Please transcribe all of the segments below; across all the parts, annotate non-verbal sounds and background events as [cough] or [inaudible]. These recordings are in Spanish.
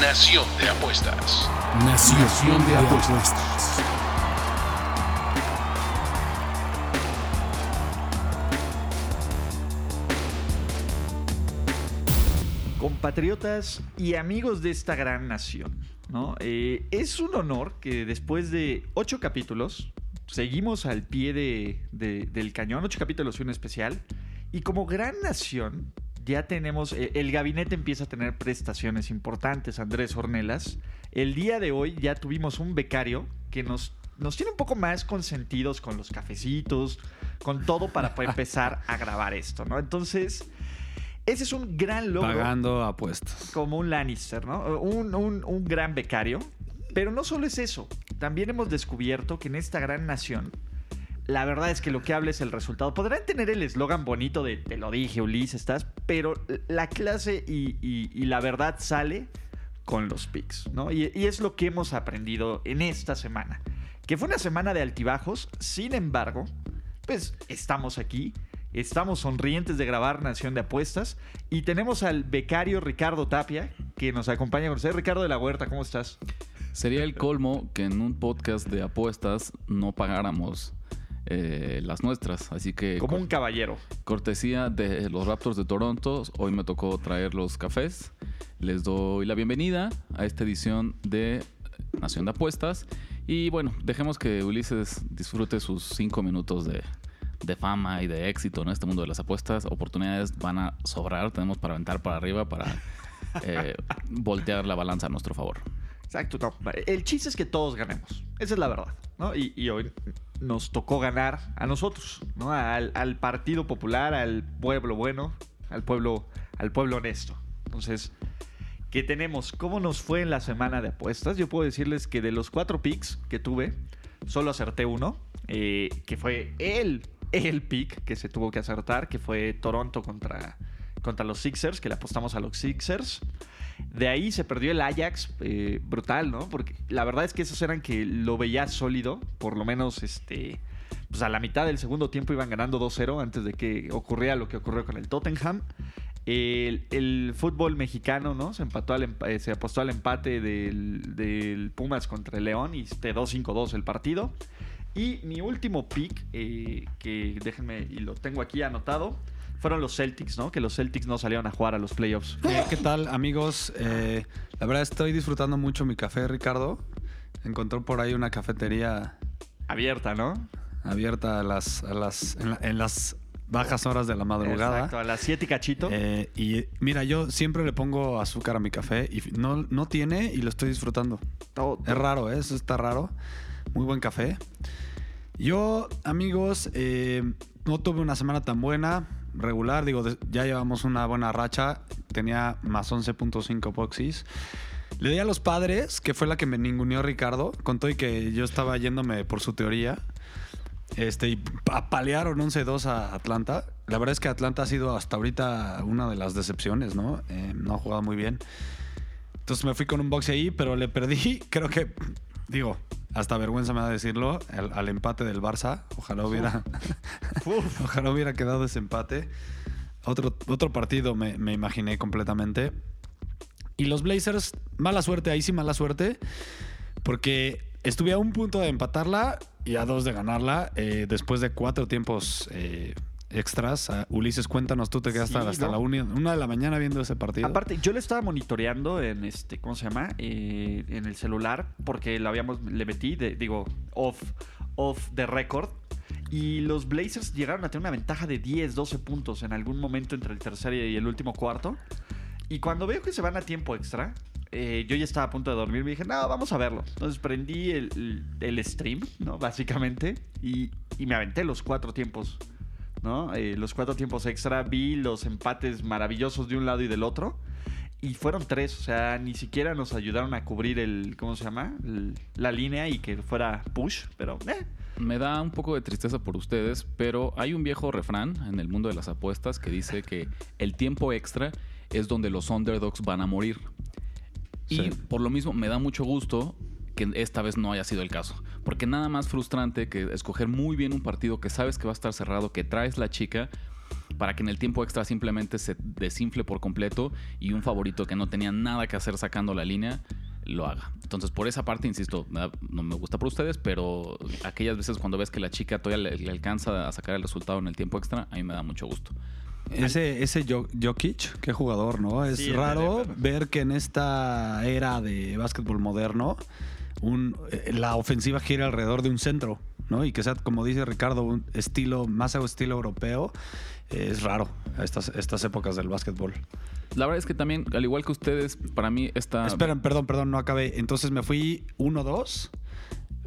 Nación de Apuestas. Nación, de apuestas. compatriotas y amigos de esta gran nación. ¿no? Eh, es un honor que después de ocho capítulos seguimos al pie de- de- del cañón, ocho capítulos y un especial, y como gran nación ya tenemos, eh, el gabinete empieza a tener prestaciones importantes, Andrés Ornelas. El día de hoy ya tuvimos un becario que nos, nos tiene un poco más consentidos con los cafecitos, con todo para poder [laughs] empezar a grabar esto, ¿no? Entonces, ese es un gran logro Pagando apuestas. como un Lannister, ¿no? Un, un- un gran becario. Pero no solo es eso. También hemos descubierto que en esta gran nación, la verdad es que lo que habla es el resultado. Podrán tener el eslogan bonito de te lo dije, Ulises, estás, pero la clase y, la verdad sale con los picks, ¿no? Y, y es lo que hemos aprendido en esta semana. Que fue una semana de altibajos, sin embargo, pues estamos aquí, estamos sonrientes de grabar Nación de Apuestas y tenemos al becario Ricardo Tapia que nos acompaña con usted. Ricardo de la Huerta, ¿cómo estás? Sería el colmo que en un podcast de apuestas no pagáramos eh, las nuestras. Así que, Como un caballero. cortesía de los Raptors de Toronto, hoy me tocó traer los cafés. Les doy la bienvenida a esta edición de Nación de Apuestas. Y bueno, dejemos que Ulises disfrute sus cinco minutos de, de fama y de éxito en este mundo de las apuestas. Oportunidades van a sobrar, tenemos para aventar para arriba para [laughs] eh, voltear la balanza a nuestro favor. Exacto, no. El chiste es que todos ganemos. Esa es la verdad, ¿no? Y, y hoy nos tocó ganar a nosotros, ¿no? Al, Partido Popular, al pueblo bueno, al pueblo, al pueblo honesto. Entonces, ¿qué tenemos? ¿Cómo nos fue en la semana de apuestas? Yo puedo decirles que de los cuatro picks que tuve, solo acerté uno, eh, que fue el, el pick que se tuvo que acertar, que fue Toronto contra, contra los Sixers, que le apostamos a los Sixers. De ahí se perdió el Ajax, eh, brutal, ¿no? Porque la verdad es que esos eran que lo veía sólido, por lo menos este, pues a la mitad del segundo tiempo iban ganando 2-0 antes de que ocurriera lo que ocurrió con el Tottenham. El, fútbol mexicano, ¿no? Se empató al eh, se apostó al empate del, Pumas contra el León y quedó 5-2 el partido. Y mi último pick, eh, que déjenme, y lo tengo aquí anotado, fueron los Celtics, ¿no? Que los Celtics no salieron a jugar a los playoffs. Eh, ¿Qué tal, amigos? Eh, la verdad estoy disfrutando mucho mi café, Ricardo. Encontró por ahí una cafetería Abierta, ¿no? abierta a las, a las, en, la- en las bajas horas de la madrugada. Exacto, a las 7 y cachito. Eh, y mira, yo siempre le pongo azúcar a mi café y no, no tiene y lo estoy disfrutando. Todo- Es raro, ¿eh? Eso está raro. Muy buen café. Yo, amigos, eh, no tuve una semana tan buena, regular. Digo, ya llevamos una buena racha. Tenía más 11.5 boxes. Le di a los padres, que fue la que me ninguneó Ricardo. Contó y que yo estaba yéndome por su teoría. Este, y apalearon 11-2 a Atlanta. La verdad es que Atlanta ha sido hasta ahorita una de las decepciones, ¿no? Eh, no ha jugado muy bien. Entonces me fui con un boxe ahí, pero le perdí, [laughs] creo que, digo, hasta vergüenza me da decirlo, al, al empate del Barça. Ojalá hubiera, [laughs] ojalá hubiera quedado ese empate. Otro, otro partido me, me imaginé completamente. Y los Blazers, mala suerte, ahí sí mala suerte, porque estuve a un punto de empatarla y a dos de ganarla eh, después de cuatro tiempos eh, extras. Ah, Ulises, cuéntanos, tú te quedaste Sí, hasta ¿no? la una, una de la mañana viendo ese partido. Aparte, yo le estaba monitoreando en este, ¿cómo se llama? Eh, en el celular, porque lo habíamos, le metí, de- digo, off, off the record. Y los Blazers llegaron a tener una ventaja de 10, 12 puntos en algún momento entre el tercer y el último cuarto. Y cuando veo que se van a tiempo extra, eh, yo ya estaba a punto de dormir. Me dije, no, vamos a verlo. Entonces prendí el, el- el stream, ¿no? Básicamente. Y, y me aventé los cuatro tiempos, ¿no? Eh, los cuatro tiempos extra. Vi los empates maravillosos de un lado y del otro. Y fueron tres, o sea, ni siquiera nos ayudaron a cubrir el, ¿cómo se llama? El- la línea y que fuera push, pero eh, Me da un poco de tristeza por ustedes, pero hay un viejo refrán en el mundo de las apuestas que dice que el tiempo extra es donde los underdogs van a morir. Y Sí. por lo mismo me da mucho gusto que esta vez no haya sido el caso. Porque nada más frustrante que escoger muy bien un partido que sabes que va a estar cerrado, que traes la chica, para que en el tiempo extra simplemente se desinfle por completo y un favorito que no tenía nada que hacer sacando la línea lo haga. Entonces, por esa parte, insisto, no me gusta por ustedes, pero aquellas veces cuando ves que la chica todavía le, le alcanza a sacar el resultado en el tiempo extra, a mí me da mucho gusto. Ese, ese Jo- Jokic, qué jugador, ¿no? Es Sí, raro ver que en esta era de básquetbol moderno un, eh, la ofensiva gira alrededor de un centro, ¿no? Y que sea, como dice Ricardo, un estilo, más estilo europeo, eh, es raro a estas, estas épocas del básquetbol. La verdad es que también, al igual que ustedes, para mí esta... Esperen, perdón, perdón, no acabé. Entonces me fui 1-2,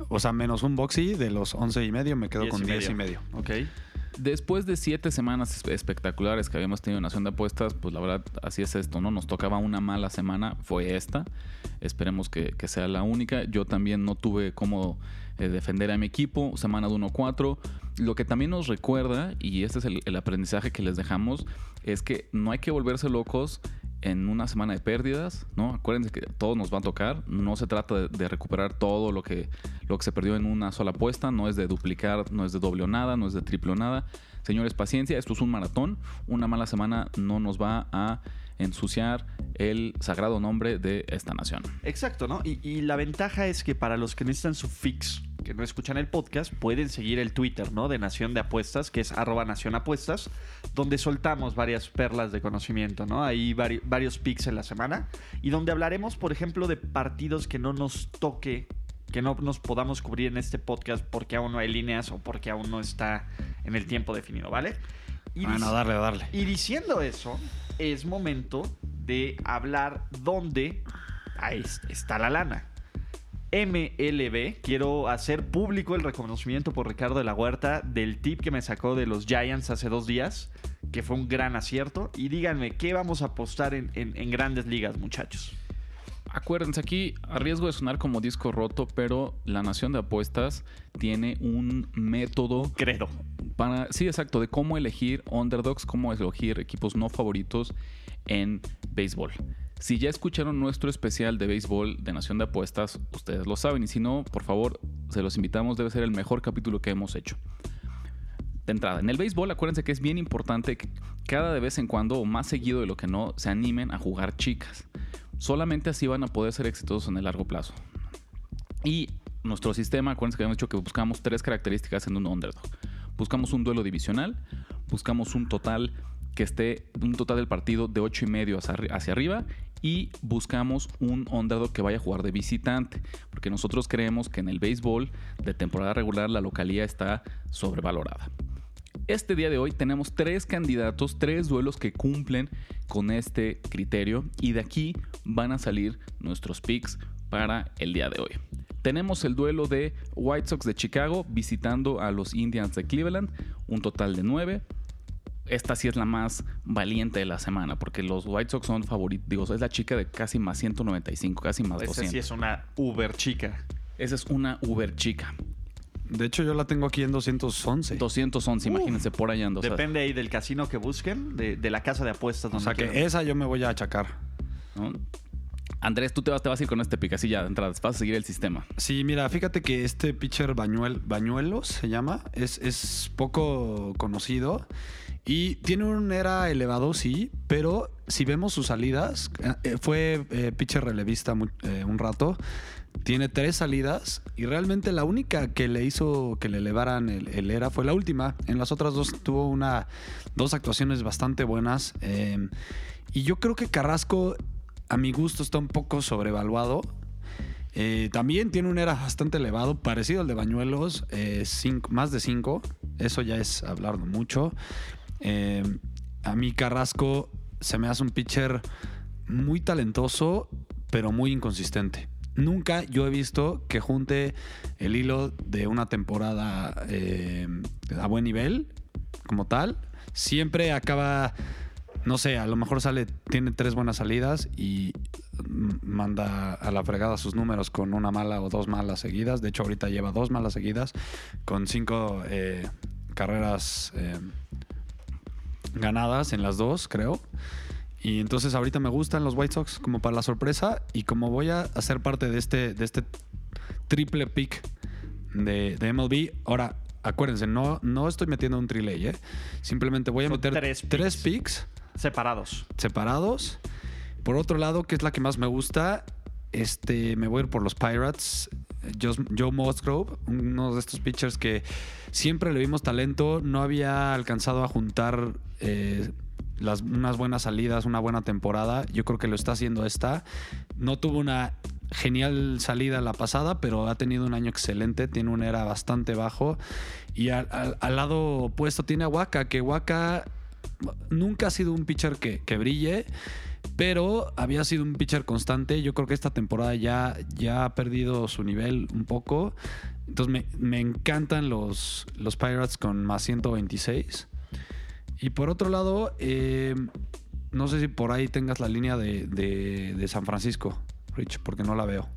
o sea, menos un boxy de los 11 y medio, me quedo Diez con y 10 y medio. medio. ok. Después de siete semanas espe- espectaculares que habíamos tenido en Nación de Apuestas, pues la verdad así es esto, ¿no? Nos tocaba una mala semana, fue esta. Esperemos que, sea la única. Yo también no tuve cómo eh, defender a mi equipo, semana de 1-4. Lo que también nos recuerda, y este es el aprendizaje que les dejamos, es que no hay que volverse locos en una semana de pérdidas, ¿no? Acuérdense que todo nos va a tocar, no se trata de, de recuperar todo lo que, lo que se perdió en una sola apuesta, no es de duplicar, no es de doble o nada, no es de triple o nada. Señores, paciencia, esto es un maratón, una mala semana no nos va a ensuciar el sagrado nombre de esta nación. Exacto, ¿no? Y, y la ventaja es que para los que necesitan su fix, que no escuchan el podcast, pueden seguir el Twitter, ¿no? De Nación de Apuestas, que es arroba Nación Apuestas, donde soltamos varias perlas de conocimiento, ¿no? Hay vari- varios picks en la semana y donde hablaremos, por ejemplo, de partidos que no nos toque, que no nos podamos cubrir en este podcast porque aún no hay líneas o porque aún no está en el tiempo definido, ¿vale? Y Bueno, dic- darle, darle. y diciendo eso, es momento de hablar dónde está la lana. MLB, quiero hacer público el reconocimiento por Ricardo de la Huerta del tip que me sacó de los Giants hace dos días, que fue un gran acierto. Y díganme, ¿qué vamos a apostar en- en grandes ligas, muchachos? Acuérdense aquí, a riesgo de sonar como disco roto, pero la nación de apuestas tiene un método Credo. para, sí, exacto, de cómo elegir underdogs, cómo elegir equipos no favoritos en béisbol. Si ya escucharon nuestro especial de béisbol de Nación de Apuestas, ustedes lo saben. Y si no, por favor, se los invitamos. Debe ser el mejor capítulo que hemos hecho. De entrada, en el béisbol, acuérdense que es bien importante que cada de vez en cuando, o más seguido de lo que no, se animen a jugar chicas. Solamente así van a poder ser exitosos en el largo plazo. Y nuestro sistema, acuérdense que habíamos dicho que buscamos tres características en un underdog. Buscamos un duelo divisional, buscamos un total que esté, un total del partido de 8 y medio hacia arriba y buscamos un underdog que vaya a jugar de visitante, porque nosotros creemos que en el béisbol de temporada regular la localía está sobrevalorada. Este día de hoy tenemos tres candidatos, tres duelos que cumplen con este criterio y de aquí van a salir nuestros picks para el día de hoy. Tenemos el duelo de White Sox de Chicago visitando a los Indians de Cleveland, un total de 9. Esta sí es la más valiente de la semana porque los White Sox son favoritos, digo, es la chica de casi más 195, casi más Esa 200. sí es una uber chica. Esa es una Uber chica. De hecho, yo la tengo aquí en 211. 211, imagínense por o sea, Depende ahí del casino que busquen, de, de la casa de apuestas. o sea que quieran. esa yo me voy a achacar. ¿no? Andrés, tú te vas, te vas a ir con este pick así ya de entrada, vas a seguir el sistema. Sí, mira, fíjate que este pitcher Bañuel, Bañuelos se llama, es, es poco conocido y tiene un era elevado, sí, pero si vemos sus salidas, eh, fue eh, pitcher relevista eh, un rato, tiene tres salidas y realmente la única que le hizo que le elevaran el, era fue la última. En las otras dos tuvo una, dos actuaciones bastante buenas. eh, y yo creo que Carrasco, a mi gusto, está un poco sobrevaluado. Eh, también tiene un era bastante elevado, parecido al de Bañuelos, eh, cinco- más de 5. Eso ya es hablar mucho. Eh, a mí Carrasco se me hace un pitcher muy talentoso, pero muy inconsistente. Nunca yo he visto que junte el hilo de una temporada eh, a buen nivel, como tal. Siempre acaba no sé, a lo mejor sale, tiene tres buenas salidas y manda a la fregada sus números con una mala o dos malas seguidas. De hecho, ahorita lleva dos malas seguidas con cinco eh, carreras ganadas en las dos, creo. Y entonces ahorita me gustan los White Sox como para la sorpresa y como voy a hacer parte de este, de este triple pick de, de MLB, ahora acuérdense, no, no estoy metiendo un trilay, ¿eh? Simplemente voy a Son meter tres tres picks. picks Separados. separados. Por otro lado, que es la que más me gusta, este, me voy a ir por los Pirates. Joe, Musgrove, uno de estos pitchers que siempre le vimos talento, no había alcanzado a juntar eh, las, unas buenas salidas, una buena temporada. Yo creo que lo está haciendo esta. No tuvo una genial salida la pasada, pero ha tenido un año excelente, tiene un era bastante bajo. Y al, al- al lado opuesto tiene a Waka, que Waka nunca ha sido un pitcher que, que brille, pero había sido un pitcher constante. Yo creo que esta temporada ya, ya ha perdido su nivel un poco. Entonces me, me encantan los, los Pirates con más 126. Y por otro lado, eh, no sé si por ahí tengas la línea de, de- de San Francisco, Rich, porque no la veo.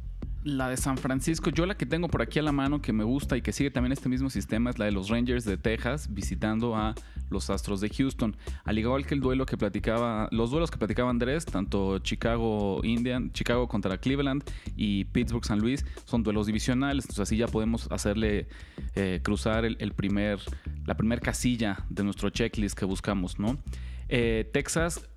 La de San Francisco, yo la que tengo por aquí a la mano que me gusta y que sigue también este mismo sistema es la de los Rangers de Texas visitando a los Astros de Houston. Al igual que el duelo que platicaba, los duelos que platicaba Andrés, tanto Chicago Indian, Chicago contra Cleveland y Pittsburgh San Luis son duelos divisionales, entonces así ya podemos hacerle eh, cruzar el, primer, la primer casilla de nuestro checklist que buscamos, ¿no? Eh, Texas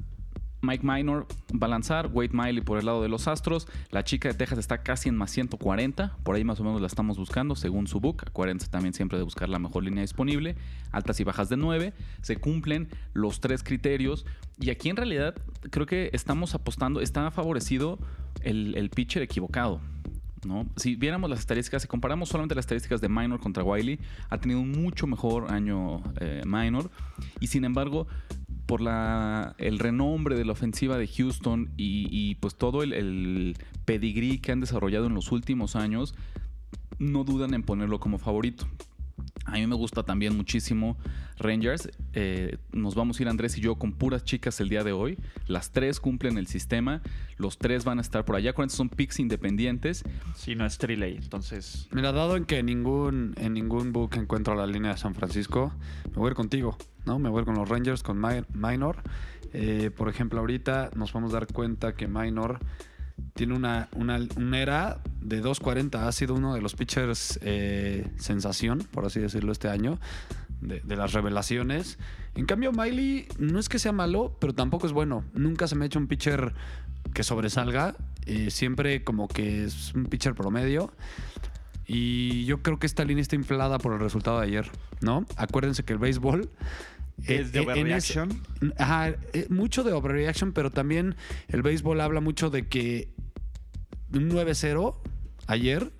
Mike Minor va Wade Miley por el lado de los Astros. La chica de Texas está casi en más 140, por ahí más o menos la estamos buscando según su book. Acuérdense también siempre de buscar la mejor línea disponible. Altas y bajas de 9, se cumplen los tres criterios. Y aquí en realidad creo que estamos apostando, está favorecido el, el pitcher equivocado. ¿no? Si viéramos las estadísticas, si comparamos solamente las estadísticas de Minor contra Wiley, ha tenido un mucho mejor año eh, Minor. Y sin embargo, por la, el renombre de la ofensiva de Houston y, pues todo el pedigrí que han desarrollado en los últimos años, no dudan en ponerlo como favorito. A mí me gusta también muchísimo Rangers. Eh, nos vamos a ir Andrés y yo con puras chicas el día de hoy. Las tres cumplen el sistema. Los tres van a estar por allá. Acuérdense, son picks independientes. Sí, no es Triley. Entonces, Mira, dado en que en ningún, en ningún book encuentro la línea de San Francisco, me voy a ir contigo, ¿no? Me voy a ir con los Rangers, con Mi- Minor. Eh, por ejemplo, ahorita nos vamos a dar cuenta que Minor tiene una, una, era de 2.40. Ha sido uno de los pitchers eh, sensación, por así decirlo, este año, de, de las revelaciones. En cambio, Miley no es que sea malo, pero tampoco es bueno. Nunca se me ha hecho un pitcher que sobresalga. Eh, siempre como que es un pitcher promedio. Y yo creo que esta línea está inflada por el resultado de ayer, ¿no? Acuérdense que el béisbol... es de eh, en ese- overreaction. Ajá, eh, mucho de overreaction, pero también el béisbol habla mucho de que un 9-0 ayer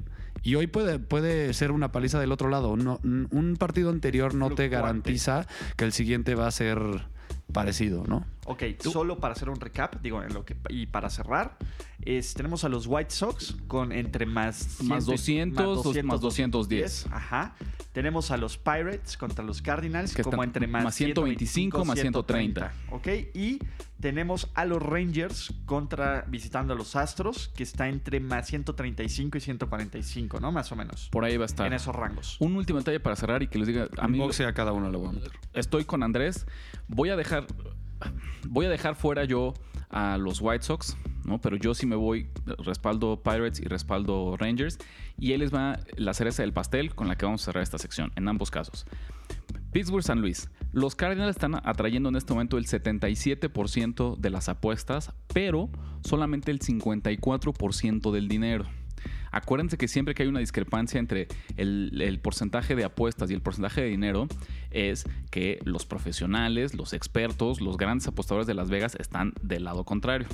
y hoy puede, puede ser una paliza del otro lado. No, un partido anterior no te garantiza que el siguiente va a ser parecido, ¿no? Ok, solo para hacer un recap, digo, en lo que, y para cerrar, es, tenemos a los White Sox con entre más... Más 100, 200, más 210. Ajá. Tenemos a los Pirates contra los Cardinals Que como entre más, más 125, más 130. Ok, y tenemos a los Rangers contra visitando a los Astros, que está entre más 135 y 145, ¿no? Más o menos. Por ahí va a estar. En esos rangos. Un último detalle para cerrar y que les diga, A mí a cada uno le voy a meter. estoy con Andrés. Voy a dejar, voy a dejar fuera yo a los White Sox, ¿no? Pero yo sí me voy, respaldo Pirates y respaldo Rangers. Y él les va la cereza del pastel con la que vamos a cerrar esta sección, en ambos casos. Pittsburgh San Luis. Los Cardinals están atrayendo en este momento el 77% de las apuestas, pero solamente el 54% del dinero. Acuérdense que siempre que hay una discrepancia entre el, porcentaje de apuestas y el porcentaje de dinero, es que los profesionales, los expertos, los grandes apostadores de Las Vegas están del lado contrario.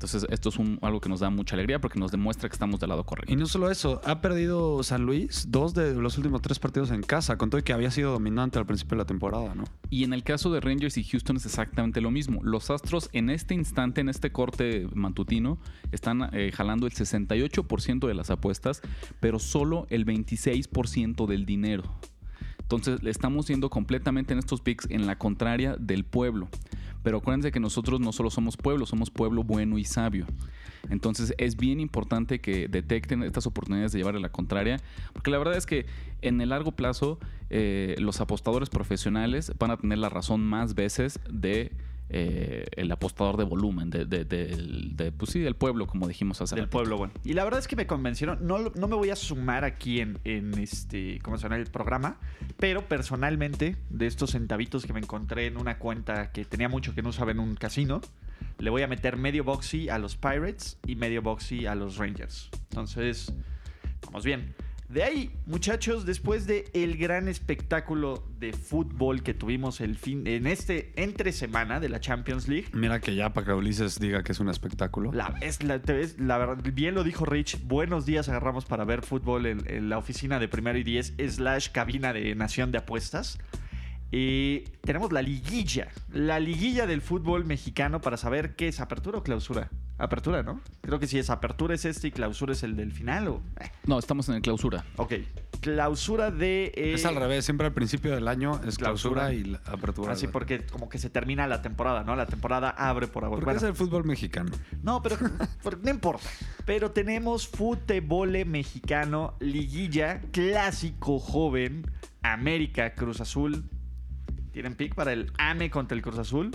Entonces, esto es un- algo que nos da mucha alegría porque nos demuestra que estamos del lado correcto. Y no solo eso, ha perdido San Luis dos de los últimos tres partidos en casa, con todo que había sido dominante al principio de la temporada, ¿no? Y en el caso de Rangers y Houston es exactamente lo mismo. Los Astros en este instante, en este corte matutino, están eh, jalando el 68% de las apuestas, pero solo el 26% del dinero. Entonces, le estamos yendo completamente en estos picks en la contraria del pueblo. Pero acuérdense que nosotros no solo somos pueblo, somos pueblo bueno y sabio. Entonces es bien importante que detecten estas oportunidades de llevarle la contraria, porque la verdad es que en el largo plazo eh, los apostadores profesionales van a tener la razón más veces de eh, el apostador de volumen, de, de- del- de, pues sí, del pueblo, como dijimos hace Del ratito. pueblo, bueno. Y la verdad es que me convencieron. No, no me voy a sumar aquí en, en este, ¿cómo se llama? El programa. Pero personalmente, de estos centavitos que me encontré en una cuenta que tenía mucho que no usaba en un casino, le voy a meter medio boxy a los Pirates y medio boxy a los Rangers. Entonces, vamos bien. De ahí, muchachos, después de el gran espectáculo de fútbol que tuvimos el fin en este entre semana de la Champions League, Mira que ya para que Ulises diga que es un espectáculo. la, es la, te ves- la verdad, bien lo dijo Rich. Buenos días agarramos para ver fútbol en, en la oficina de primero y diez, slash cabina de Nación de Apuestas. Y tenemos la liguilla, la liguilla del fútbol mexicano para saber qué es apertura o clausura. Apertura, ¿no? Creo que si es apertura es este y clausura es el del final. O... eh, No, estamos en el clausura. Ok, clausura de... eh, Es al revés, siempre al principio del año es Clausura. clausura, y la apertura. Así porque como que se termina la temporada, ¿no? La temporada abre por ahora. Porque Bueno, es el fútbol mexicano. No, pero [laughs] pero no importa. Pero tenemos fútbol mexicano, liguilla, clásico joven, América, Cruz Azul. ¿Tienen pick para el AME contra el Cruz Azul?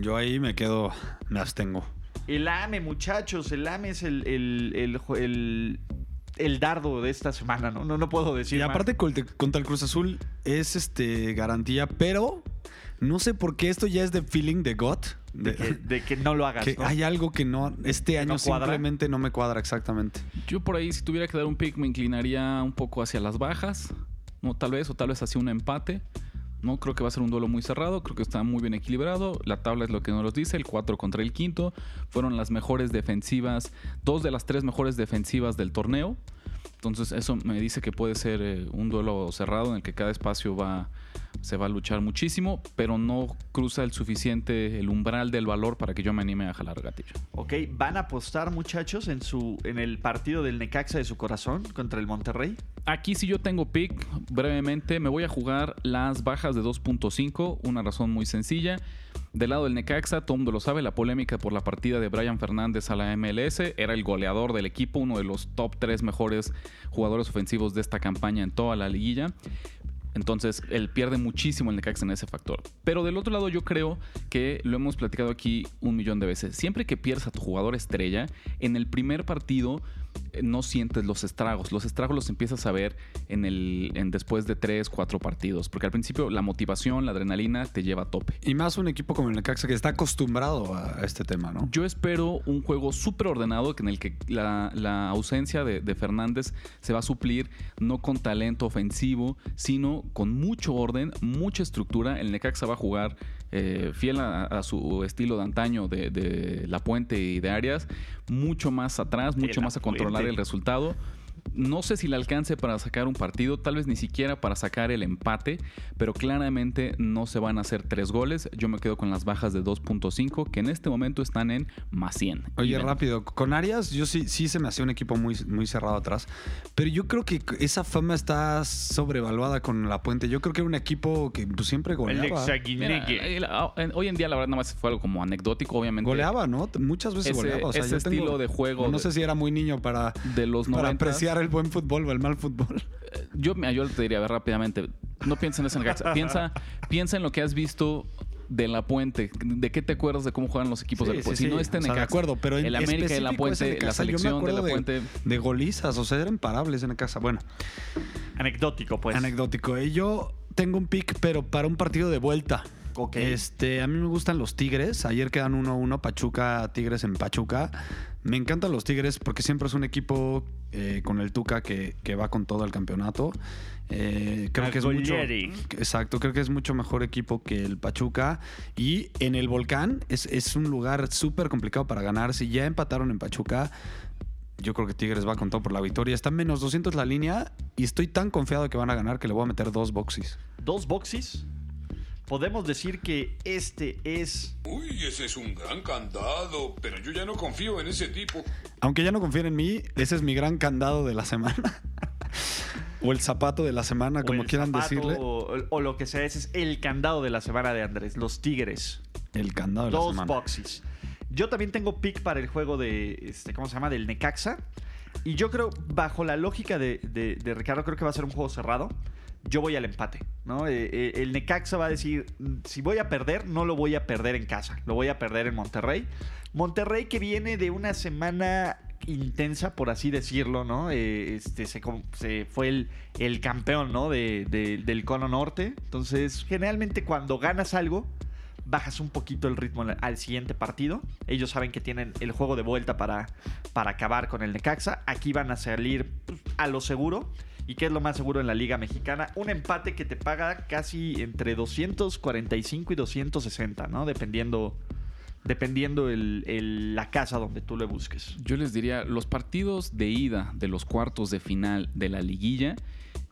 Yo ahí me quedo, me abstengo. El AME, muchachos, el AME es el, el, el, el- el dardo de esta semana, ¿no? No, no puedo decir Y más. aparte col- contra el Cruz Azul es este garantía, pero no sé por qué esto ya es de feeling de God. de De, que, de que no lo hagas, que ¿no? hay algo que no, este año no simplemente no me cuadra exactamente. Yo por ahí, si tuviera que dar un pick, me inclinaría un poco hacia las bajas, ¿no? Tal vez, o tal vez hacia un empate. No creo que va a ser un duelo muy cerrado, creo que está muy bien equilibrado. La tabla es lo que nos dice, el 4 contra el quinto. Fueron las mejores defensivas, dos de las tres mejores defensivas del torneo. Entonces eso me dice que puede ser eh, un duelo cerrado en el que cada espacio va, se va a luchar muchísimo, pero no cruza el suficiente, el umbral del valor para que yo me anime a jalar gatillo. Ok, ¿van a apostar, muchachos, en, su, en el partido del Necaxa de su corazón contra el Monterrey? Aquí si yo tengo pick, brevemente, me voy a jugar las bajas de 2.5, una razón muy sencilla. Del lado del Necaxa, mundo lo sabe, la polémica por la partida de Brian Fernández a la MLS, era el goleador del equipo, uno de los top 3 mejores jugadores ofensivos de esta campaña en toda la liguilla. Entonces, él pierde muchísimo el Necaxa en ese factor. Pero del otro lado, yo creo que lo hemos platicado aquí un millón de veces. Siempre que pierdes a tu jugador estrella, en el primer partido no sientes los estragos. Los estragos los empiezas a ver en el, en después de tres, cuatro partidos. Porque al principio la motivación, la adrenalina te lleva a tope. Y más un equipo como el Necaxa que está acostumbrado a este tema, ¿no? Yo espero un juego súper ordenado en el que la, la ausencia de, de Fernández se va a suplir no con talento ofensivo, sino con mucho orden, mucha estructura. El Necaxa va a jugar eh, fiel a, a su estilo de antaño de, de La Puente y de Arias, mucho más atrás, mucho más a controlar el resultado. No sé si le alcance para sacar un partido, tal vez ni siquiera para sacar el empate, pero claramente no se van a hacer tres goles. Yo me quedo con las bajas de 2.5, que en este momento están en más 100. Oye, rápido, con Arias yo sí, sí se me hacía un equipo muy, muy cerrado atrás, pero yo creo que esa fama está sobrevaluada con La Puente. Yo creo que era un equipo que pues, siempre goleaba. Mira, ah, hoy en día la verdad nada más fue algo como anecdótico, obviamente. Goleaba, ¿no? Muchas veces Ese- goleaba. O sea, ese yo tengo- estilo de juego No sé si era muy niño para, De los para 90. apreciar el buen fútbol o el mal fútbol. Yo, mira, yo te diría, a ver, rápidamente, no piensa en ese Necaxa, [laughs] piensa, piensa en lo que has visto de La Puente. ¿De qué te acuerdas de cómo juegan los equipos Sí, de La Puente? sí, Si no este sea, Necaxa. de acuerdo, pero en el América de La Puente, la selección de La Puente. De golizas, o sea, eran parables en casa. Bueno, Anecdótico, pues. anecdótico. Y yo tengo un pick, pero para un partido de vuelta. Este, a mí me gustan los Tigres. Ayer quedan 1-1 Pachuca, Tigres en Pachuca. Me encantan los Tigres porque siempre es un equipo eh, con el Tuca que, que va con todo el campeonato. Eh, creo que es mucho. Exacto, creo que es mucho mejor equipo que el Pachuca. Y en el Volcán es, es un lugar súper complicado para ganar. Si ya empataron en Pachuca, yo creo que Tigres va con todo por la victoria. Está en menos 200 la línea y estoy tan confiado que van a ganar que le voy a meter dos boxes. Dos boxes. Podemos decir que este es Uy, ese es un gran candado, pero yo ya no confío en ese tipo. Aunque ya no confíen en mí, ese es mi gran candado de la semana. [laughs] O el zapato de la semana, o como quieran zapato, decirle. O, o lo que sea, ese es el candado de la semana de Andrés. Los Tigres. El candado de la Dos semana. boxes. Yo también tengo pick para el juego de, este, ¿cómo se llama? Del Necaxa. Y yo creo, bajo la lógica de, de- de Ricardo, creo que va a ser un juego cerrado. Yo voy al empate, ¿no? Eh, eh, el Necaxa va a decir, "Mm, si voy a perder, no lo voy a perder en casa, lo voy a perder en Monterrey. Monterrey que viene de una semana intensa, por así decirlo, ¿no? Eh, este, se, fue el, campeón, del cono norte. Entonces, generalmente cuando ganas algo, bajas un poquito el ritmo al- siguiente partido. Ellos saben que tienen el juego de vuelta para, para acabar con el Necaxa. Aquí van a salir pues, a lo seguro. ¿Y qué es lo más seguro en la Liga Mexicana? Un empate que te paga casi entre 245 y 260, ¿no? Dependiendo, dependiendo el- el- la casa donde tú le busques. Yo les diría, los partidos de ida de los cuartos de final de la liguilla,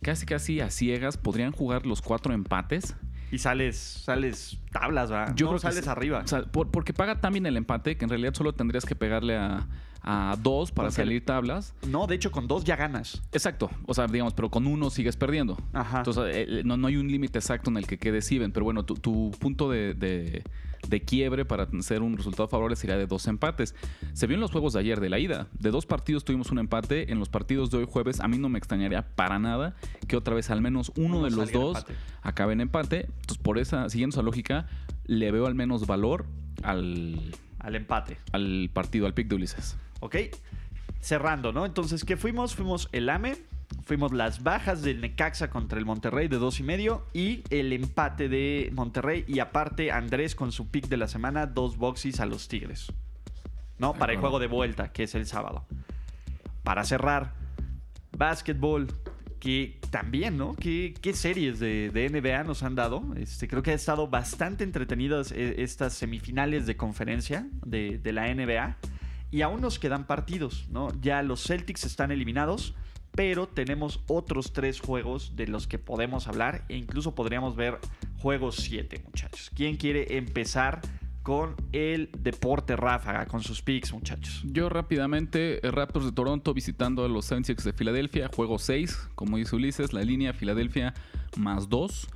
casi casi a ciegas, podrían jugar los cuatro empates. Y sales, sales tablas, ¿va? Yo no, creo sales arriba. O sea, por- porque paga también el empate, que en realidad solo tendrías que pegarle a, a dos para Porque- salir tablas. no, de hecho, con dos ya ganas. Exacto, o sea, digamos, pero con uno sigues perdiendo. Ajá. Entonces, eh, no, no hay un límite exacto en el que quedes even, pero bueno, tu, tu punto de, de- de quiebre para ser un resultado favorable sería de dos empates. Se vio en los juegos de ayer de la ida. De dos partidos tuvimos un empate. En los partidos de hoy jueves, a mí no me extrañaría para nada que otra vez al menos uno, Uno de los dos empate. acabe en empate. Entonces, por esa, siguiendo esa lógica, le veo al menos valor al, Al empate. al partido, al pick de Ulises. ¿Ok? Cerrando, ¿no? Entonces, ¿qué fuimos? Fuimos el AME, fuimos las bajas del Necaxa contra el Monterrey de dos y medio y el empate de Monterrey y aparte Andrés con su pick de la semana, dos boxes a los Tigres. ¿No? Para el juego de vuelta, que es el sábado. Para cerrar, básquetbol, que también, ¿no? ¿Qué, qué series de, de NBA nos han dado? Este, creo que ha estado bastante entretenidas eh, estas semifinales de conferencia de, de la NBA. Y aún nos quedan partidos, ¿no? Ya los Celtics están eliminados, pero tenemos otros tres juegos de los que podemos hablar e incluso podríamos ver juegos 7, muchachos. ¿Quién quiere empezar con el deporte ráfaga, con sus picks, muchachos? Yo rápidamente, eh, Raptors de Toronto visitando a los 76 de Filadelfia, juego 6, como dice Ulises, la línea Filadelfia más 2,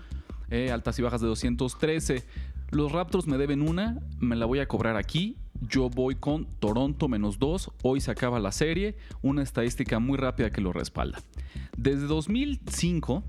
eh, altas y bajas de 213. Los Raptors me deben una, me la voy a cobrar aquí. Yo voy con Toronto menos 2, hoy se acaba la serie, una estadística muy rápida que lo respalda. Desde 2005,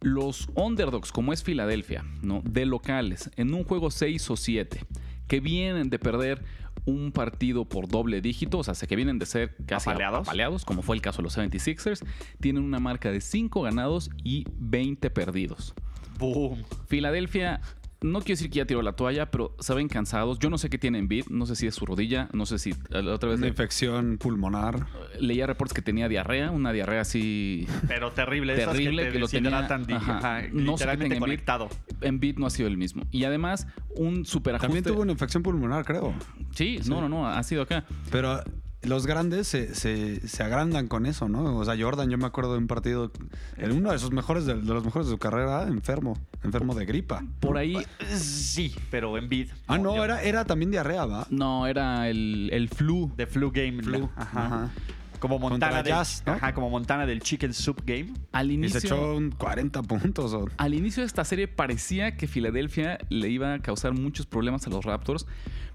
los underdogs, como es Filadelfia, ¿no? de locales, en un juego 6 o 7, que vienen de perder un partido por doble dígito, o sea, que vienen de ser casi Apaleados. apaleados, como fue el caso de los 76ers, tienen una marca de 5 ganados y 20 perdidos. ¡Boom! Filadelfia, no quiero decir que ya tiró la toalla, pero se ven cansados. Yo no sé qué tiene en no sé si es su rodilla, no sé si la otra vez Una le- infección pulmonar. leía reportes que tenía diarrea, una diarrea así Pero terrible, terrible que, que, te lo tenía ajá, ajá, no sé qué literalmente tenga Embiid. conectado. Embiid no ha sido el mismo. Y además, un super ajuste. También tuvo una infección pulmonar, creo. Sí, no, no, no, ha sido acá. Pero los grandes se, se, se agrandan con eso, ¿no? O sea, Jordan, yo me acuerdo de un partido, en uno de sus mejores, de, de los mejores de su carrera, enfermo, enfermo de gripa. Por ahí, Sí, pero en bid. Ah, no, era, era también diarrea, ¿va? no, era el, el flu. De Flu Game. Flu. Ajá. Ajá. Como Montana del, Jazz, ¿no? Ajá, como Montana del Chicken Soup Game. Al Y inicio, se echó un 40 puntos. o- al inicio de esta serie parecía que Filadelfia le iba a causar muchos problemas a los Raptors.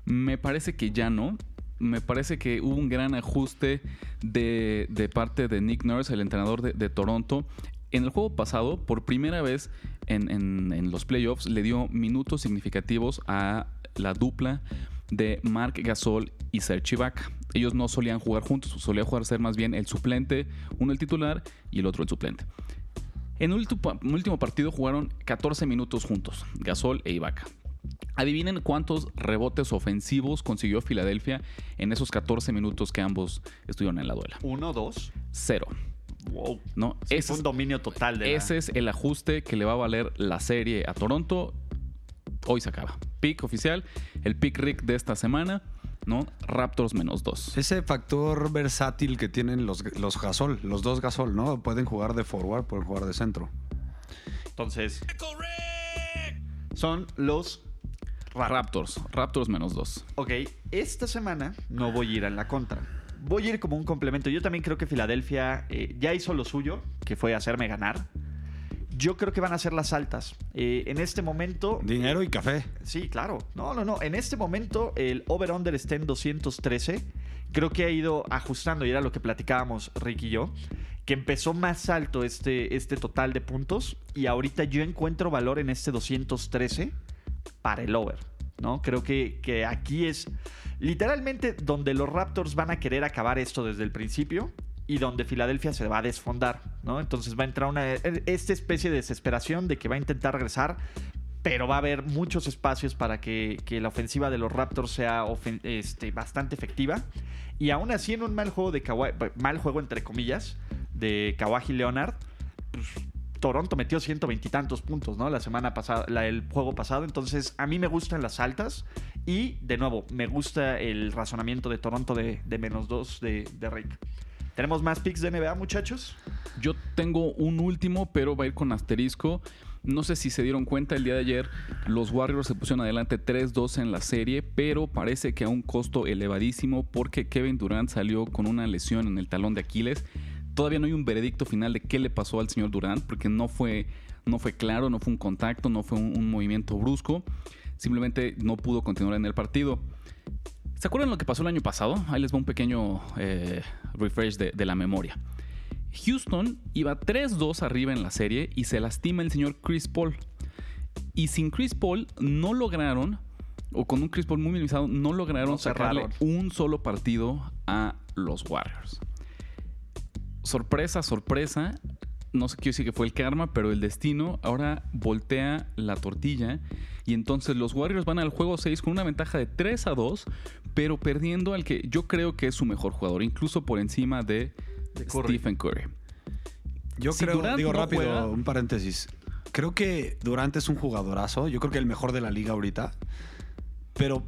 Me parece que ya no. Me parece que hubo un gran ajuste de, parte de Nick Nurse, el entrenador de, Toronto. En el juego pasado, por primera vez en, los playoffs, le dio minutos significativos a la dupla de Mark Gasol y Serge Ibaka. Ellos no solían jugar juntos, solía jugar ser más bien el suplente, uno el titular y el otro el suplente. En el último, último partido jugaron 14 minutos juntos, Gasol e Ibaka. Adivinen cuántos rebotes ofensivos consiguió Filadelfia en esos 14 minutos que ambos estuvieron en la duela. Uno, dos. Cero. Wow. ¿no? Sí, ese, fue es, un dominio total de la- ese es el ajuste que le va a valer la serie a Toronto. Hoy se acaba. Pick oficial, el pick Rick de esta semana, ¿no? Raptors menos dos. Ese factor versátil que tienen los, los Gasol, los dos Gasol, ¿no? Pueden jugar de forward, pueden jugar de centro. Entonces, son los Raptors. Raptors, Raptors menos dos. Ok, esta semana no voy a ir en la contra. Voy a ir como un complemento. Yo también creo que Filadelfia eh, ya hizo lo suyo, que fue hacerme ganar. Yo creo que van a ser las altas. Eh, en este momento. Dinero y café. Sí, claro. No, no, no. En este momento el over-under está en 213. Creo que ha ido ajustando y era lo que platicábamos Rick y yo. Que empezó más alto este, este total de puntos. Y ahorita yo encuentro valor en este 213 para el over. ¿no? Creo que, que aquí es literalmente donde los Raptors van a querer acabar esto desde el principio y donde Filadelfia se va a desfondar, ¿no? Entonces va a entrar una esta especie de desesperación de que va a intentar regresar, pero va a haber muchos espacios para que, que la ofensiva de los Raptors sea este, bastante efectiva. Y aún así en un mal juego de Kawhi, mal juego entre comillas, de Kawhi Leonard, pues, Toronto metió 120 y tantos puntos, ¿no? La semana pasada, el juego pasado. Entonces, a mí me gustan las altas. Y, de nuevo, me gusta el razonamiento de Toronto de, menos 2 de, de Rick. ¿Tenemos más picks de NBA, muchachos? Yo tengo un último, pero va a ir con asterisco. No sé si se dieron cuenta el día de ayer, los Warriors se pusieron adelante 3-2 en la serie, pero parece que a un costo elevadísimo porque Kevin Durant salió con una lesión en el talón de Aquiles. Todavía no hay un veredicto final de qué le pasó al señor Durant porque no fue, no fue claro, no fue un contacto, no fue un, un movimiento brusco. Simplemente no pudo continuar en el partido. ¿Se acuerdan lo que pasó el año pasado? Ahí les va un pequeño eh, refresh de, de la memoria. Houston iba 3-2 arriba en la serie y se lastima el señor Chris Paul. Y sin Chris Paul no lograron, o con un Chris Paul muy minimizado, no lograron No sacarle un solo partido a los Warriors. Sorpresa, sorpresa. No sé qué decir que fue el karma, pero el destino ahora voltea la tortilla. Y entonces los Warriors van al juego 6 con una ventaja de 3 a 2, pero perdiendo al que yo creo que es su mejor jugador, incluso por encima de, De Curry. Stephen Curry. Yo Si creo, Durant digo no rápido, juega- un paréntesis. Creo que Durant es un jugadorazo. Yo creo que el mejor de la liga ahorita. Pero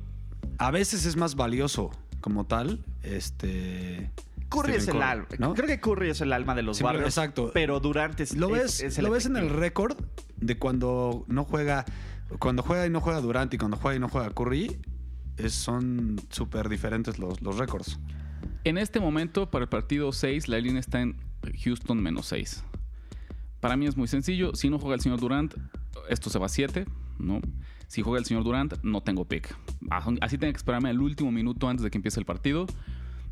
a veces es más valioso como tal. Este. Curry Stephen es el Curry, alma. ¿no? Creo que Curry es el alma de los Simple- Warriors. exacto. Pero Durant es, Lo es- ves, es el lo ves en el récord de cuando no juega. Cuando juega y no juega Durant y cuando juega y no juega Curry. es- son súper diferentes los, los récords. En este momento, para el partido 6, la línea está en Houston menos 6. Para mí es muy sencillo. Si no juega el señor Durant, esto se va a 7, ¿no? Si juega el señor Durant, no tengo pick. Así tengo que esperarme al último minuto antes de que empiece el partido.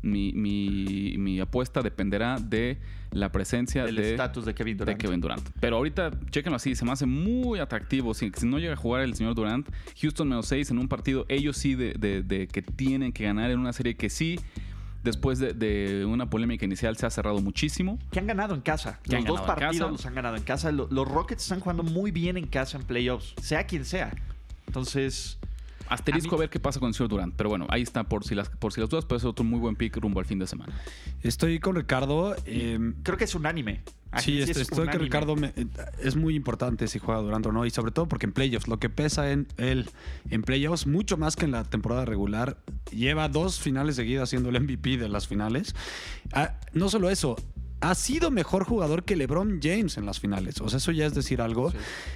Mi, mi- mi apuesta dependerá de la presencia El de, estatus de Kevin de Durant. Kevin Durant. Pero ahorita, chéquenlo así, se me hace muy atractivo. Si, si no llega a jugar el señor Durant, Houston menos 6 en un partido, ellos sí de, de- de que tienen que ganar en una serie que sí, después de, de una polémica inicial, se ha cerrado muchísimo. Que han ganado en casa. Que los dos partidos los han ganado en casa. Lo- Los Rockets están jugando muy bien en casa en playoffs, sea quien sea. Entonces, Asterisco A mí- ver qué pasa con el señor Durant. Pero bueno, ahí está por si las, por si las dudas, pero es otro muy buen pick rumbo al fin de semana. Estoy con Ricardo. eh, creo que es unánime. Aquí Sí, es este, estoy que unánime. Ricardo me- eh, es muy importante si juega Durant o no, y sobre todo porque en playoffs, lo que pesa en él en playoffs, mucho más que en la temporada regular, lleva dos finales seguidas siendo el MVP de las finales. Ah, no solo eso, ha sido mejor jugador que LeBron James en las finales. O sea, eso ya es decir algo.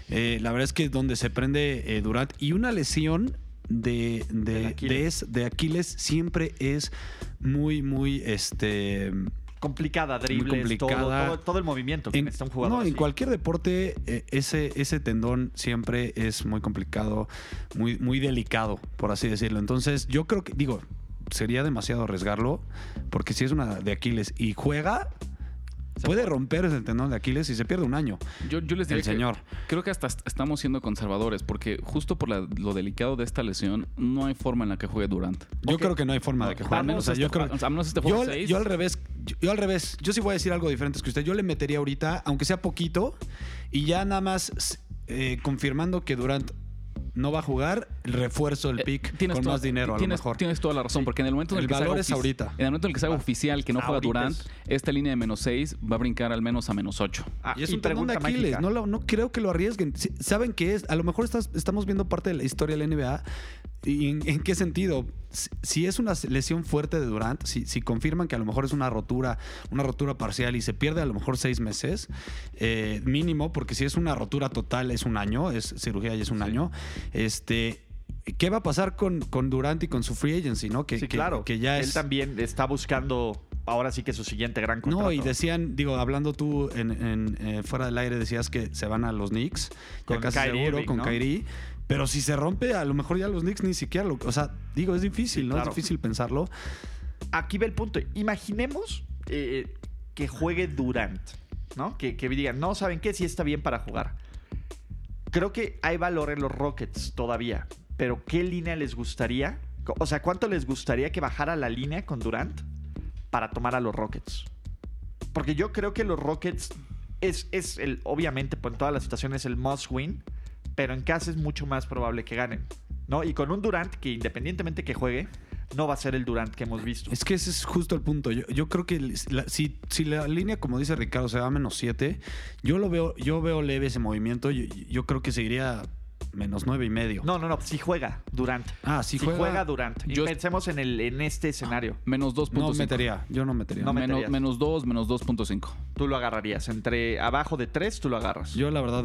Eh, la verdad es que donde se prende eh, Durant y una lesión de, de, Aquiles. de es- de Aquiles siempre es muy, muy este Complicada, dribles, complicada. Todo, todo, todo el movimiento que en, necesita un jugador. no, en así. cualquier deporte eh, ese, ese tendón siempre es muy complicado, muy, muy delicado, por así decirlo. Entonces, yo creo que, digo, sería demasiado arriesgarlo, porque si es una de Aquiles y juega, puede romper ese tendón de Aquiles y se pierde un año. Yo, yo les diré El que señor. creo que hasta est- estamos siendo conservadores, porque justo por la- lo delicado de esta lesión, no hay forma en la que juegue Durant. Yo creo que no hay forma de que No, juegue. O sea, a yo este creo- este juego yo, yo al revés, yo, yo al revés, yo sí voy a decir algo diferente que usted. Yo le metería ahorita, aunque sea poquito, y ya nada más eh, confirmando que Durant no va a jugar, refuerzo el Eh, pick tienes con toda- más dinero a tienes, lo mejor. Tienes toda la razón, porque en el momento en el, El que se valor haga es ahorita. En el momento en el que se haga oficial que no juega Durant, es- esta línea de menos 6 va a brincar al menos a menos 8. Ah, Y es un tendón de pregunta Aquiles, no, lo- no creo que lo arriesguen. ¿Saben qué es? A lo mejor estás- estamos viendo parte de la historia de la NBA. ¿Y en, en qué sentido? Si, si es una lesión fuerte de Durant, si, si confirman que a lo mejor es una rotura, una rotura parcial y se pierde a lo mejor seis meses, eh, mínimo, porque si es una rotura total es un año, es cirugía y es un año, este... ¿qué va a pasar con, con Durant y con su free agency, no? Que, Sí, que- claro. que ya Él es... también está buscando ahora sí que su siguiente gran contrato. No, y decían, digo, hablando tú en, en, eh, fuera del aire, decías que se van a los Knicks, Con ya casi Kyrie seguro, Irving, con ¿no? Kyrie. Pero si se rompe, a lo mejor ya los Knicks ni siquiera lo. O sea, digo, es difícil, ¿no? Claro. Es difícil pensarlo. Aquí ve el punto. Imaginemos eh, que juegue Durant, ¿no? Que, que digan, no, ¿saben qué? Sí está bien para jugar. Creo que hay valor en los Rockets todavía. Pero ¿qué línea les gustaría? O sea, ¿cuánto les gustaría que bajara la línea con Durant para tomar a los Rockets? Porque yo creo que los Rockets es, es el, obviamente, por todas las situaciones, el must win. Pero en casa es mucho más probable que ganen. ¿No? Y con un Durant que independientemente que juegue, no va a ser el Durant que hemos visto. Es que ese es justo el punto. Yo, creo que si, la línea, como dice Ricardo, se va a menos 7, yo lo veo, yo veo leve ese movimiento. Yo creo que seguiría menos nueve y medio. No, no, no. Si juega Durant. Ah, si si juega- juega, Durant. Y Yo- pensemos en, el, en este escenario. Menos 2.5. no metería. Yo no metería. No menos, menos 2, menos 2.5. Tú lo agarrarías. Entre abajo de 3, tú lo agarras. Yo la verdad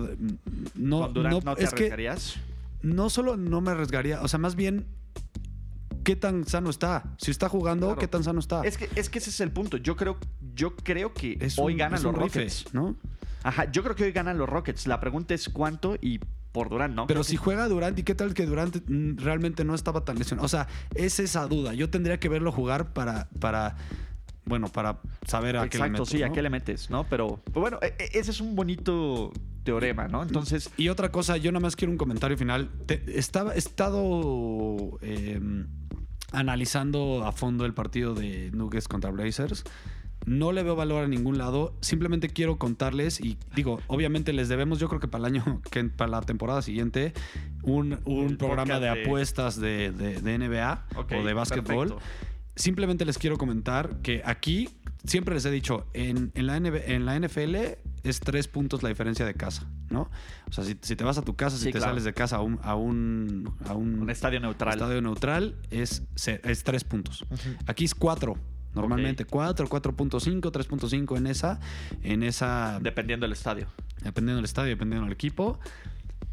no, Con Durant no, no, te es que arriesgarías. no solo no me arriesgaría, o sea, más bien qué tan sano está. Si está jugando, Claro. qué tan sano está. Es que, es que ese es el punto. Yo creo, yo creo que Es hoy un- ganan es los un rife, Rockets. ¿no? Ajá, yo creo que hoy ganan los Rockets. La pregunta es cuánto y por Durant, ¿no? Pero si juega Durant, ¿y qué tal que Durant realmente no estaba tan lesionado? O sea, es esa duda. Yo tendría que verlo jugar para, para bueno, para saber a qué le Exacto, meto, sí, ¿a ¿no? qué le metes, no? Pero, pero bueno, e- e- ese es un bonito teorema, ¿no? Entonces, Y otra cosa, yo nada más quiero un comentario final. Te- estaba, he estado eh, analizando a fondo el partido de Nuggets contra Blazers. No le veo valor a ningún lado. Simplemente quiero contarles y digo, obviamente les debemos, yo creo que para el año, [laughs] que para la temporada siguiente, un, un programa de apuestas de, de- de NBA o de básquetbol. perfecto. Simplemente les quiero comentar que aquí siempre les he dicho, en, en la, en la NFL es tres puntos la diferencia de casa, ¿no? O sea, si, si te vas a tu casa, si te claro. sales de casa a un, a un, a un Un estadio neutral. estadio neutral, es, es tres puntos. Aquí es cuatro. Normalmente cuatro, 4.5, 3.5 en esa, en esa, Dependiendo del estadio. dependiendo del estadio, dependiendo del equipo.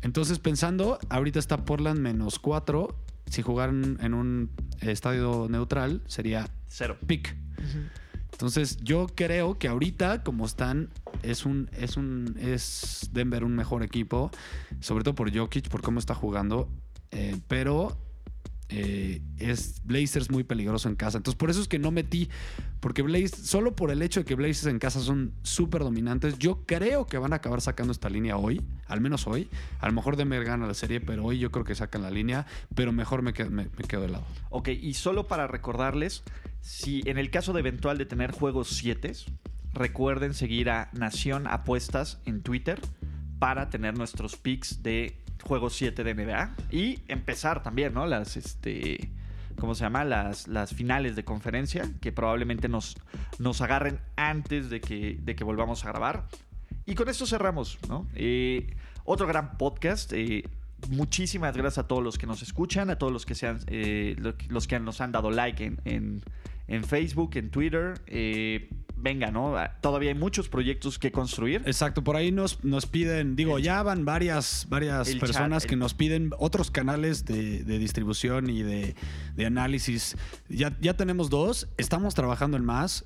Entonces, pensando, ahorita está Portland menos 4. Si jugaran en un estadio neutral, sería Cero. pick. Entonces, yo creo que ahorita, como están, es un, es un, es Denver un mejor equipo, sobre todo por Jokic, por cómo está jugando. eh, pero eh, es Blazers muy peligroso en casa. Entonces, por eso es que no metí. Porque Blazers, solo por el hecho de que Blazers en casa son súper dominantes, yo creo que van a acabar sacando esta línea hoy, al menos hoy. A lo mejor Denver gana la serie, pero hoy yo creo que sacan la línea, pero mejor me quedo, me, me quedo de lado. Ok, y solo para recordarles, si en el caso de eventual de tener juegos 7, recuerden seguir a Nación Apuestas en Twitter para tener nuestros picks de juegos 7 de NBA y empezar también, ¿no? Las, este, ¿cómo se llama? Las, las finales de conferencia que probablemente nos, nos agarren antes de que, de que volvamos a grabar. Y con esto cerramos, ¿no? Eh, otro gran podcast. eh, muchísimas gracias a todos los que nos escuchan, a todos los que sean, eh, lo- los que nos han dado like en- en Facebook, en Twitter. Venga, ¿no? Ah, Todavía hay muchos proyectos que construir. Exacto, por ahí nos, nos piden, digo, ya van varias, varias personas chat, que el- nos piden otros canales de, de distribución y de, de análisis. Ya, ya tenemos dos, estamos trabajando en más.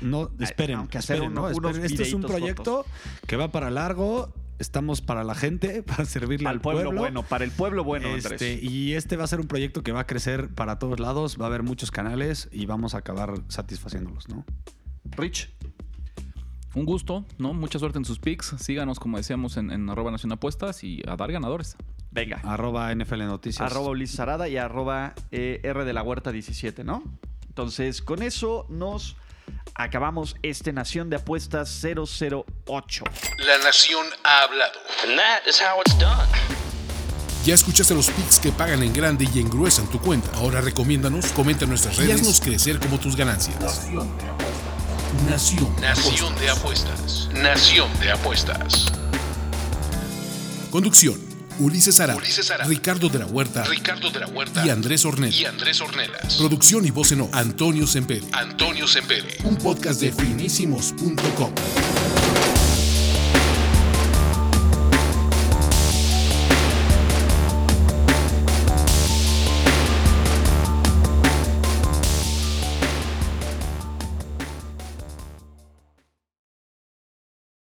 No, esperen, aunque hacer esperen, uno- ¿no? Esperen. Este es un proyecto que va para largo. Estamos para la gente, [laughs] para servirle Al al pueblo, pueblo. bueno, para el pueblo bueno, Este, Andrés. y este va a ser un proyecto que va a crecer para todos lados, va a haber muchos canales y vamos a acabar satisfaciéndolos, ¿no? Rich, Un gusto, ¿no? Mucha suerte en sus picks. Síganos, como decíamos, en, en arroba Nación Apuestas y a dar ganadores. venga. Arroba NFL Noticias. Arroba Ulises Arada y arroba eh, R de la Huerta 17, ¿no? Entonces, con eso nos acabamos este Nación de Apuestas 008. La nación ha hablado. And that is how it's done. Ya escuchaste los picks que pagan en grande y engruesan tu cuenta. Ahora recomiéndanos, comenta en nuestras redes y haznos crecer como tus ganancias. Nación. Nación de apuestas. Nación de apuestas. Conducción. Ulises Ara, Ulises Arada. Ricardo de la Huerta Ricardo de la Huerta y Andrés Ornella. y Andrés Ornelas. Producción y voz en off, Antonio Semperi. Antonio Sempere. Un podcast de finísimos.com.